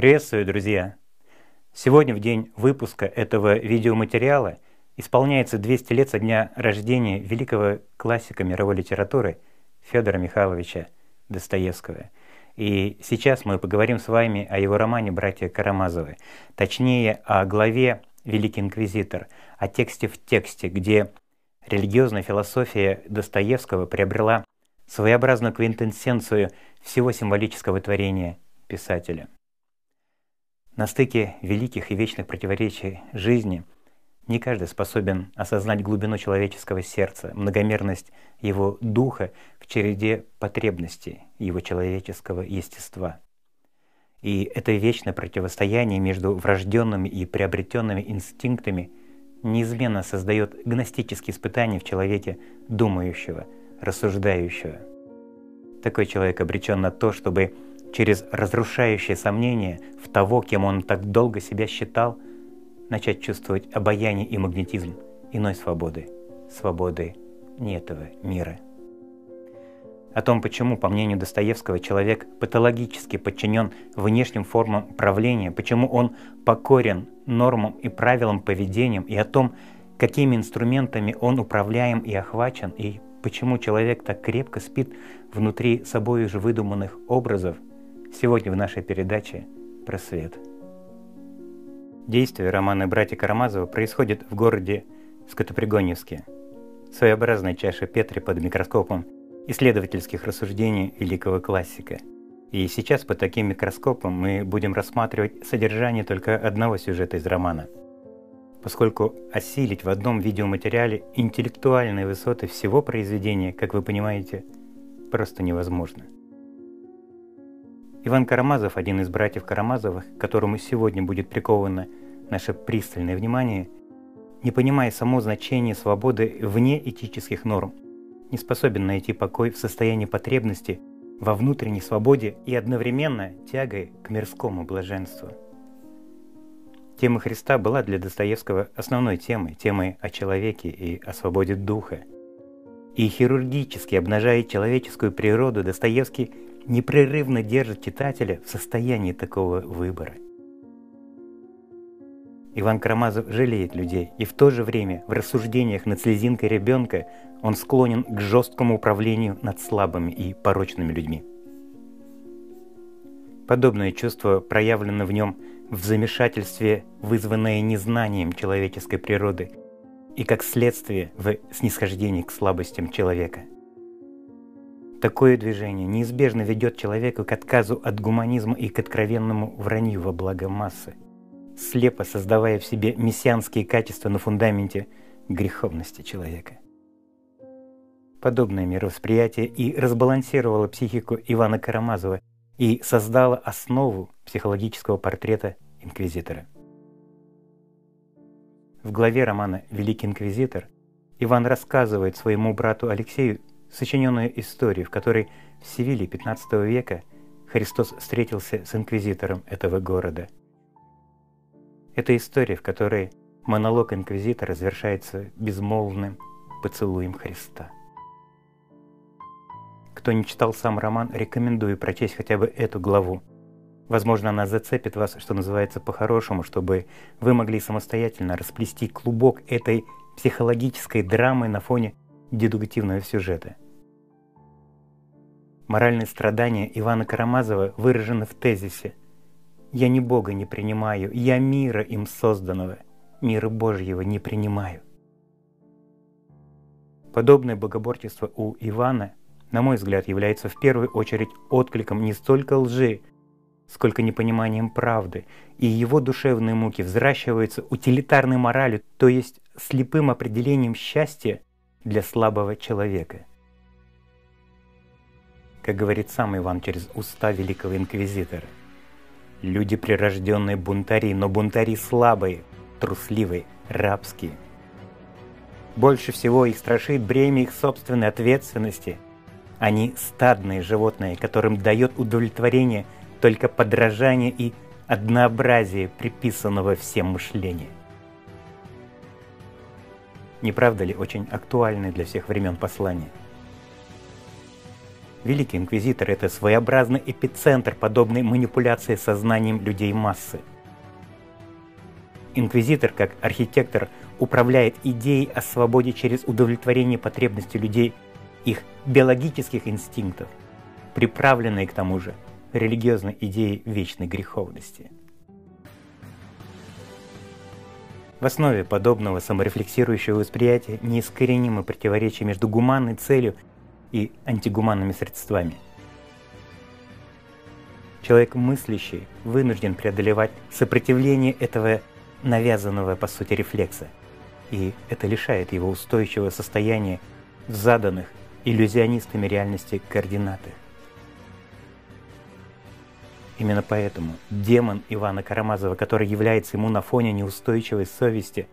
Приветствую, друзья! Сегодня, в день выпуска этого видеоматериала, исполняется 200 лет со дня рождения великого классика мировой литературы Федора Михайловича Достоевского. И сейчас мы поговорим с вами о его романе «Братья Карамазовы», точнее, о главе «Великий инквизитор», о тексте в тексте, где религиозная философия Достоевского приобрела своеобразную квинтэссенцию всего символического творения писателя – на стыке великих и вечных противоречий жизни не каждый способен осознать глубину человеческого сердца, многомерность его духа в череде потребностей его человеческого естества. И это вечное противостояние между врожденными и приобретенными инстинктами неизменно создает гностические испытания в человеке думающего, рассуждающего. Такой человек обречен на то, чтобы через разрушающее сомнение в того, кем он так долго себя считал, начать чувствовать обаяние и магнетизм иной свободы, свободы не этого мира. О том, почему, по мнению Достоевского, человек патологически подчинен внешним формам правления, почему он покорен нормам и правилам поведения, и о том, какими инструментами он управляем и охвачен, и почему человек так крепко спит внутри собой же выдуманных образов – Сегодня в нашей передаче «Просвет». Действие романа «Братья Карамазовы» происходит в городе Скотопригоневске, своеобразной чаше Петри под микроскопом исследовательских рассуждений великого классика. И сейчас под таким микроскопом мы будем рассматривать содержание только одного сюжета из романа, поскольку осилить в одном видеоматериале интеллектуальные высоты всего произведения, как вы понимаете, просто невозможно – Иван Карамазов, один из братьев Карамазовых, к которому сегодня будет приковано наше пристальное внимание, не понимая само значение свободы вне этических норм, не способен найти покой в состоянии потребности во внутренней свободе и одновременно тягой к мирскому блаженству. Тема Христа была для Достоевского основной темой, темой о человеке и о свободе духа. И хирургически обнажая человеческую природу, Достоевский непрерывно держит читателя в состоянии такого выбора. Иван Карамазов жалеет людей, и в то же время в рассуждениях над слезинкой ребенка он склонен к жесткому управлению над слабыми и порочными людьми. Подобное чувство проявлено в нем в замешательстве, вызванное незнанием человеческой природы, и как следствие в снисхождении к слабостям человека – Такое движение неизбежно ведет человека к отказу от гуманизма и к откровенному вранью во благо массы, слепо создавая в себе мессианские качества на фундаменте греховности человека. Подобное мировосприятие и разбалансировало психику Ивана Карамазова и создало основу психологического портрета инквизитора. В главе романа «Великий инквизитор» Иван рассказывает своему брату Алексею сочиненную историю, в которой в Севиле XV века Христос встретился с инквизитором этого города. Это история, в которой монолог инквизитора завершается безмолвным поцелуем Христа. Кто не читал сам роман, рекомендую прочесть хотя бы эту главу. Возможно, она зацепит вас, что называется, по-хорошему, чтобы вы могли самостоятельно расплести клубок этой психологической драмы на фоне дедуктивного сюжета. Моральные страдания Ивана Карамазова выражены в тезисе «Я ни Бога не принимаю, я мира им созданного, мира Божьего не принимаю». Подобное богоборчество у Ивана, на мой взгляд, является в первую очередь откликом не столько лжи, сколько непониманием правды, и его душевные муки взращиваются утилитарной моралью, то есть слепым определением счастья для слабого человека. Как говорит сам Иван через уста великого инквизитора, люди прирожденные бунтари, но бунтари слабые, трусливые, рабские. Больше всего их страшит бремя их собственной ответственности. Они стадные животные, которым дает удовлетворение только подражание и однообразие приписанного всем мышления. Не правда ли очень актуальны для всех времен послания? Великий Инквизитор – это своеобразный эпицентр подобной манипуляции сознанием людей массы. Инквизитор, как архитектор, управляет идеей о свободе через удовлетворение потребностей людей, их биологических инстинктов, приправленные к тому же религиозной идеей вечной греховности. В основе подобного саморефлексирующего восприятия неискоренимы противоречия между гуманной целью и антигуманными средствами. Человек мыслящий вынужден преодолевать сопротивление этого навязанного по сути рефлекса, и это лишает его устойчивого состояния в заданных иллюзионистами реальности координаты. Именно поэтому демон Ивана Карамазова, который является ему на фоне неустойчивой совести,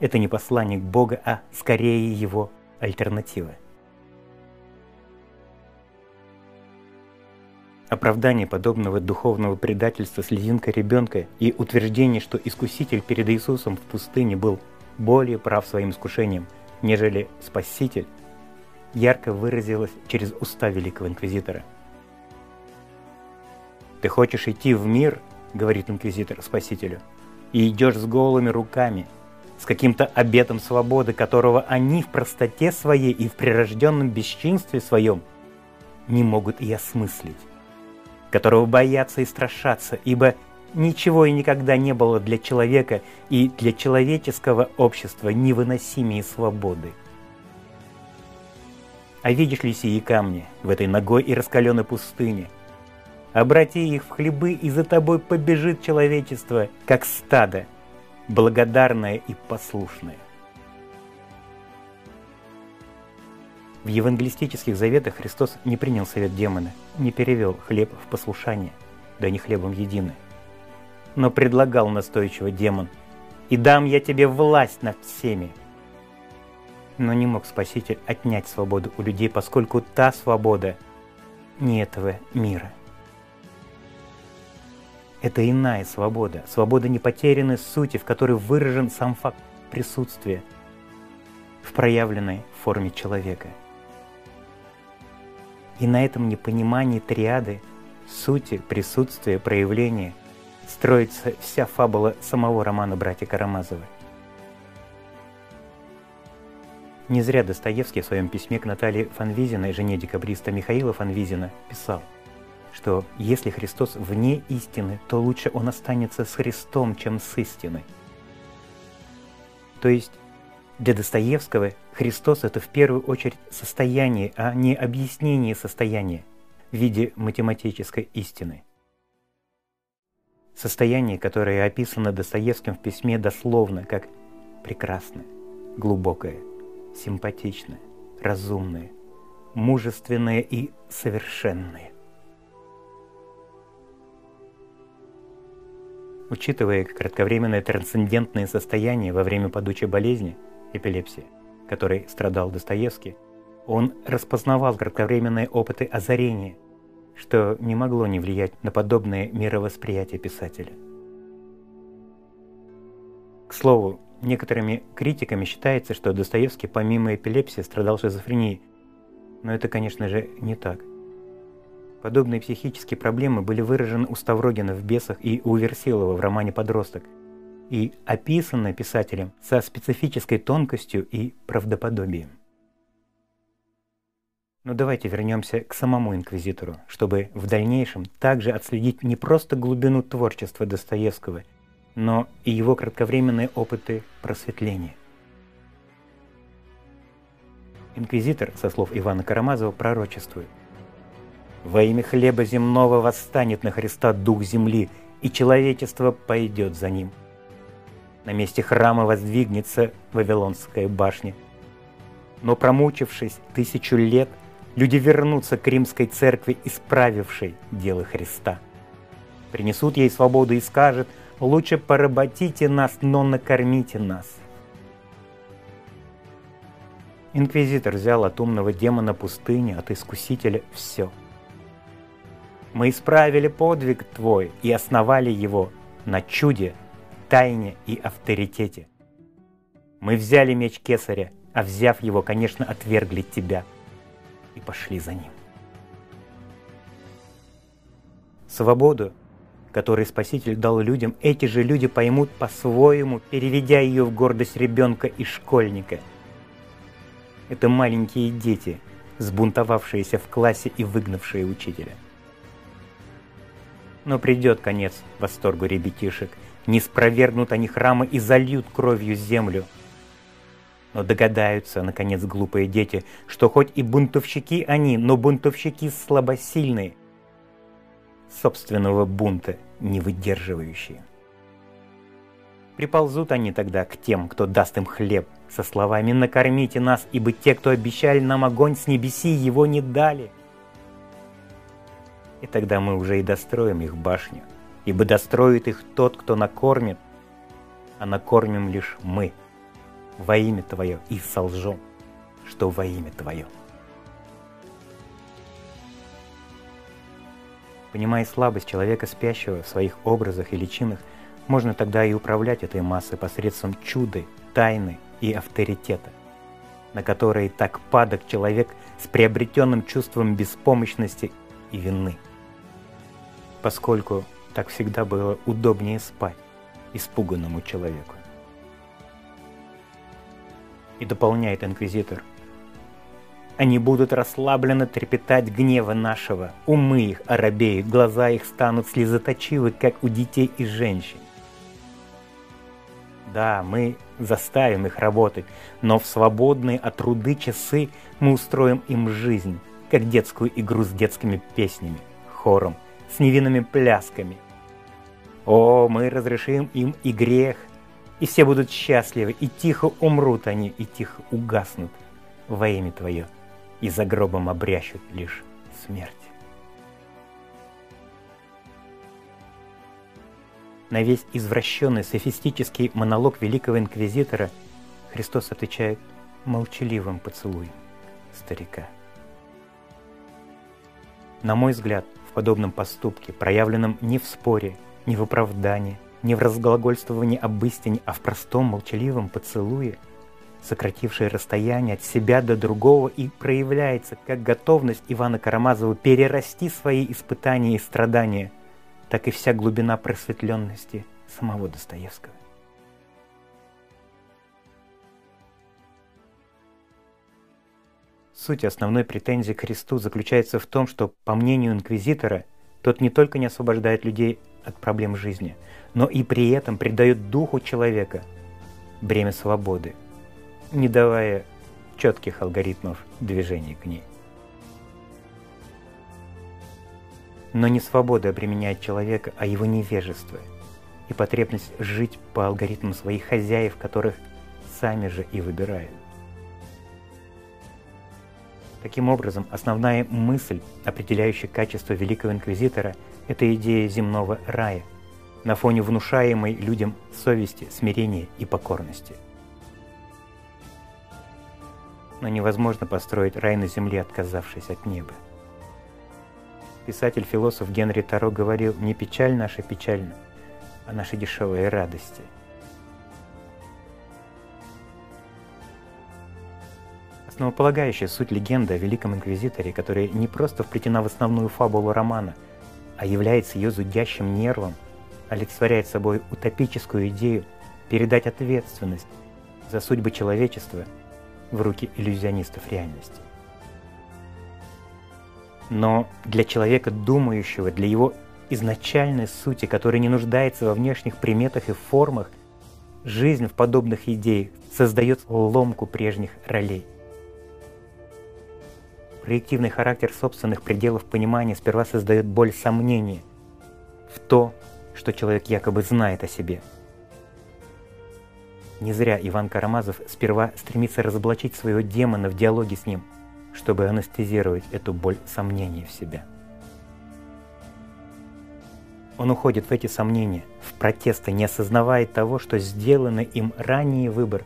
это не посланник Бога, а скорее его альтернатива. Оправдание подобного духовного предательства слезинка ребенка и утверждение, что Искуситель перед Иисусом в пустыне был более прав своим искушением, нежели Спаситель, ярко выразилось через уста великого инквизитора – ты хочешь идти в мир, говорит инквизитор спасителю, и идешь с голыми руками, с каким-то обетом свободы, которого они в простоте своей и в прирожденном бесчинстве своем не могут и осмыслить, которого боятся и страшатся, ибо ничего и никогда не было для человека и для человеческого общества невыносимее свободы. А видишь ли сии камни в этой ногой и раскаленной пустыне – Обрати их в хлебы, и за тобой побежит человечество, как стадо, благодарное и послушное. В евангелистических заветах Христос не принял совет демона, не перевел хлеб в послушание, да не хлебом едины. Но предлагал настойчиво демон, «И дам я тебе власть над всеми». Но не мог Спаситель отнять свободу у людей, поскольку та свобода не этого мира. Это иная свобода, свобода непотерянной сути, в которой выражен сам факт присутствия в проявленной форме человека. И на этом непонимании триады сути, присутствия, проявления строится вся фабула самого романа «Братья Карамазовы». Не зря Достоевский в своем письме к Наталье Фанвизиной, жене декабриста Михаила Фанвизина, писал – что если Христос вне истины, то лучше он останется с Христом, чем с истиной. То есть для Достоевского Христос – это в первую очередь состояние, а не объяснение состояния в виде математической истины. Состояние, которое описано Достоевским в письме дословно как прекрасное, глубокое, симпатичное, разумное, мужественное и совершенное. Учитывая кратковременное трансцендентное состояние во время падучей болезни, эпилепсии, которой страдал Достоевский, он распознавал кратковременные опыты озарения, что не могло не влиять на подобное мировосприятие писателя. К слову, некоторыми критиками считается, что Достоевский помимо эпилепсии страдал шизофренией, но это, конечно же, не так – Подобные психические проблемы были выражены у Ставрогина в «Бесах» и у Версилова в романе «Подросток» и описаны писателем со специфической тонкостью и правдоподобием. Но давайте вернемся к самому инквизитору, чтобы в дальнейшем также отследить не просто глубину творчества Достоевского, но и его кратковременные опыты просветления. Инквизитор, со слов Ивана Карамазова, пророчествует – во имя хлеба земного восстанет на Христа Дух земли, и человечество пойдет за ним. На месте храма воздвигнется Вавилонская башня. Но промучившись тысячу лет, люди вернутся к римской церкви, исправившей дело Христа. Принесут ей свободу и скажут, лучше поработите нас, но накормите нас. Инквизитор взял от умного демона пустыни, от искусителя все – мы исправили подвиг Твой и основали его на чуде, тайне и авторитете. Мы взяли меч Кесаря, а взяв его, конечно, отвергли Тебя и пошли за ним. Свободу, которую Спаситель дал людям, эти же люди поймут по-своему, переведя ее в гордость ребенка и школьника. Это маленькие дети, сбунтовавшиеся в классе и выгнавшие учителя. Но придет конец восторгу ребятишек, не спровергнут они храмы и зальют кровью землю. Но догадаются, наконец, глупые дети, что хоть и бунтовщики они, но бунтовщики слабосильные – собственного бунта не выдерживающие. Приползут они тогда к тем, кто даст им хлеб, со словами «накормите нас, ибо те, кто обещали нам огонь с небеси, его не дали». И тогда мы уже и достроим их башню, ибо достроит их тот, кто накормит, а накормим лишь мы во имя Твое и солжем, что во имя Твое. Понимая слабость человека спящего в своих образах и личинах, можно тогда и управлять этой массой посредством чуды, тайны и авторитета, на которые так падок человек с приобретенным чувством беспомощности и вины. Поскольку так всегда было удобнее спать испуганному человеку. И дополняет инквизитор – они будут расслабленно трепетать гнева нашего. Умы их оробеют, глаза их станут слезоточивы, как у детей и женщин. Да, мы заставим их работать, но в свободные от труды часы мы устроим им жизнь, как детскую игру с детскими песнями, хором, с невинными плясками. О, мы разрешим им и грех, и все будут счастливы, и тихо умрут они, и тихо угаснут во имя Твое и за гробом обрящут лишь смерть. На весь извращенный софистический монолог великого инквизитора Христос отвечает молчаливым поцелуем старика. На мой взгляд, подобном поступке, проявленном не в споре, не в оправдании, не в разглагольствовании об истине, а в простом молчаливом поцелуе – сократившее расстояние от себя до другого и проявляется как готовность Ивана Карамазова перерасти свои испытания и страдания, так и вся глубина просветленности самого Достоевского. Суть основной претензии к Христу заключается в том, что, по мнению инквизитора, тот не только не освобождает людей от проблем жизни, но и при этом придает духу человека бремя свободы – не давая четких алгоритмов движения к ней. Но не свобода обременяет человека, а его невежество и потребность жить по алгоритмам своих хозяев, которых сами же и выбирают. Таким образом, основная мысль, определяющая качество Великого Инквизитора, это идея земного рая на фоне внушаемой людям совести, смирения и покорности – но невозможно построить рай на земле, отказавшись от неба. Писатель-философ Генри Таро говорил, не печаль наша печальна, а наши дешевые радости. Основополагающая суть легенды о Великом Инквизиторе, которая не просто вплетена в основную фабулу романа, а является ее зудящим нервом, олицетворяет собой утопическую идею передать ответственность за судьбы человечества – в руки иллюзионистов реальности. Но для человека думающего, для его изначальной сути, который не нуждается во внешних приметах и формах, жизнь в подобных идеях создает ломку прежних ролей. Проективный характер собственных пределов понимания сперва создает боль сомнения в то, что человек якобы знает о себе – не зря Иван Карамазов сперва стремится разоблачить своего демона в диалоге с ним, чтобы анестезировать эту боль сомнений в себя. Он уходит в эти сомнения, в протесты, не осознавая того, что сделанный им ранее выбор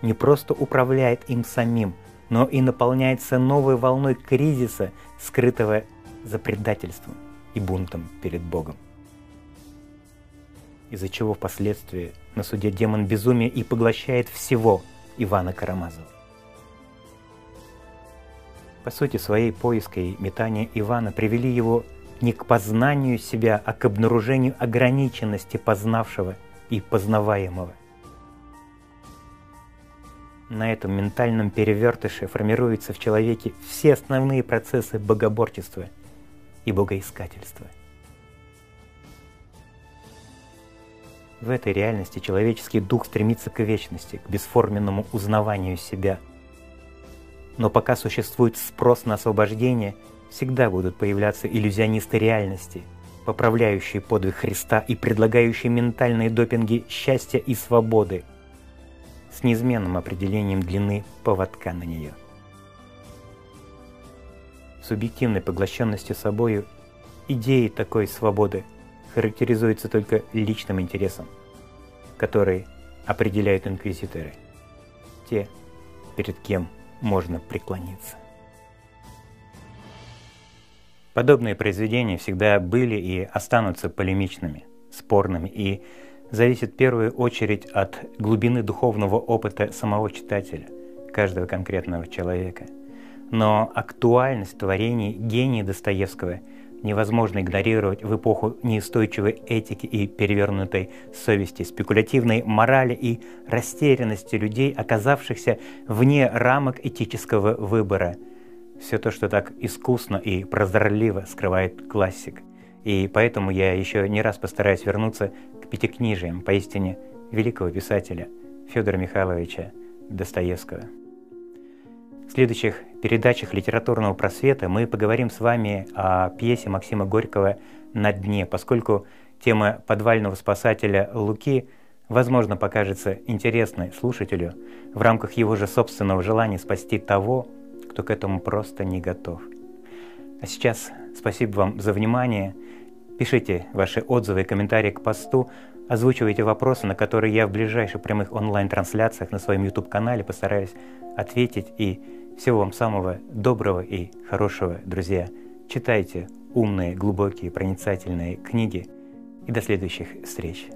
не просто управляет им самим, но и наполняется новой волной кризиса, скрытого за предательством и бунтом перед Богом из-за чего впоследствии на суде демон безумия и поглощает всего Ивана Карамазова. По сути своей поиска и метания Ивана привели его не к познанию себя, а к обнаружению ограниченности познавшего и познаваемого. На этом ментальном перевертыше формируются в человеке все основные процессы богоборчества и богоискательства. В этой реальности человеческий дух стремится к вечности, к бесформенному узнаванию себя. Но пока существует спрос на освобождение – всегда будут появляться иллюзионисты реальности, поправляющие подвиг Христа и предлагающие ментальные допинги счастья и свободы с неизменным определением длины поводка на нее. Субъективной поглощенностью собою идеи такой свободы характеризуются только личным интересом, который определяют инквизиторы, те, перед кем можно преклониться. Подобные произведения всегда были и останутся полемичными, спорными и зависят в первую очередь от глубины духовного опыта самого читателя, каждого конкретного человека. Но актуальность творений гения Достоевского невозможно игнорировать в эпоху неустойчивой этики и перевернутой совести, спекулятивной морали и растерянности людей, оказавшихся вне рамок этического выбора – все то, что так искусно и прозорливо скрывает классик. И поэтому я еще не раз постараюсь вернуться к пятикнижиям поистине великого писателя Федора Михайловича Достоевского. В следующих передачах литературного просвета мы поговорим с вами о пьесе Максима Горького «На дне», поскольку тема подвального спасателя Луки возможно покажется интересной слушателю в рамках его же собственного желания спасти того, кто к этому просто не готов. А сейчас спасибо вам за внимание. Пишите ваши отзывы и комментарии к посту, озвучивайте вопросы, на которые я в ближайших прямых онлайн-трансляциях на своем YouTube-канале постараюсь ответить. И всего вам самого доброго и хорошего, друзья. Читайте умные, глубокие, проницательные книги. И до следующих встреч.